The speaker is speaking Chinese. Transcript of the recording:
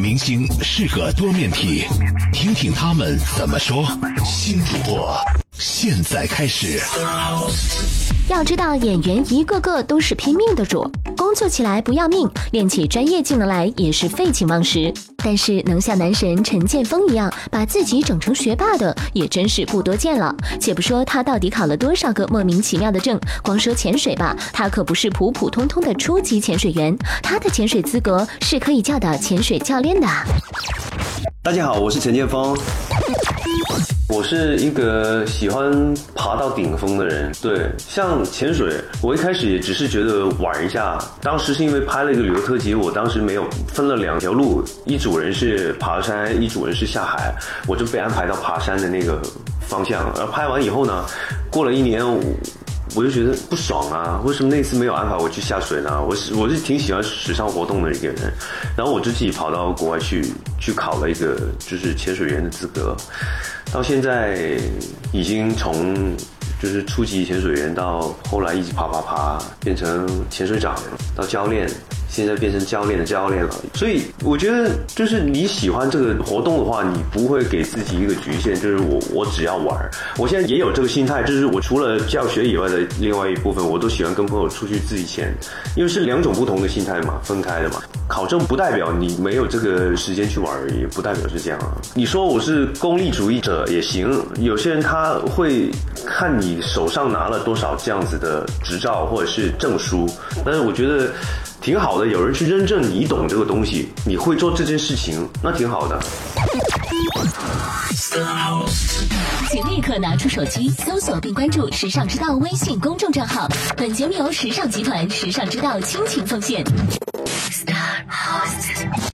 明星是个多面体，听听他们怎么说。新主播现在开始。要知道，演员一个个都是拼命的主，工作起来不要命，练起专业技能来也是废寝忘食。但是能像男神陈建锋一样把自己整成学霸的，也真是不多见了。且不说他到底考了多少个莫名其妙的证，光说潜水吧，他可不是普普通通的初级潜水员，他的潜水资格是可以叫到潜水教练的。大家好，我是陈建锋。我是一个喜欢爬到顶峰的人，对，像潜水，我一开始也只是觉得玩一下。当时是因为拍了一个旅游特辑，我当时没有分了两条路，一组人是爬山，一组人是下海，我就被安排到爬山的那个方向。而拍完以后呢，过了一年。我就觉得不爽啊！为什么那次没有安排我去下水呢？我是我是挺喜欢水上活动的一个人，然后我就自己跑到国外去去考了一个就是潜水员的资格，到现在已经从就是初级潜水员到后来一直爬爬爬变成潜水长到教练。现在变成教练的教练了，所以我觉得就是你喜欢这个活动的话，你不会给自己一个局限，就是我我只要玩。我现在也有这个心态，就是我除了教学以外的另外一部分，我都喜欢跟朋友出去自己潜，因为是两种不同的心态嘛，分开的嘛。考证不代表你没有这个时间去玩而已，不代表是这样啊。你说我是功利主义者也行，有些人他会看你手上拿了多少这样子的执照或者是证书，但是我觉得。挺好的，有人去认证你懂这个东西，你会做这件事情，那挺好的。请立刻拿出手机，搜索并关注“时尚之道”微信公众账号。本节目由时尚集团时尚之道倾情奉献。Star Hot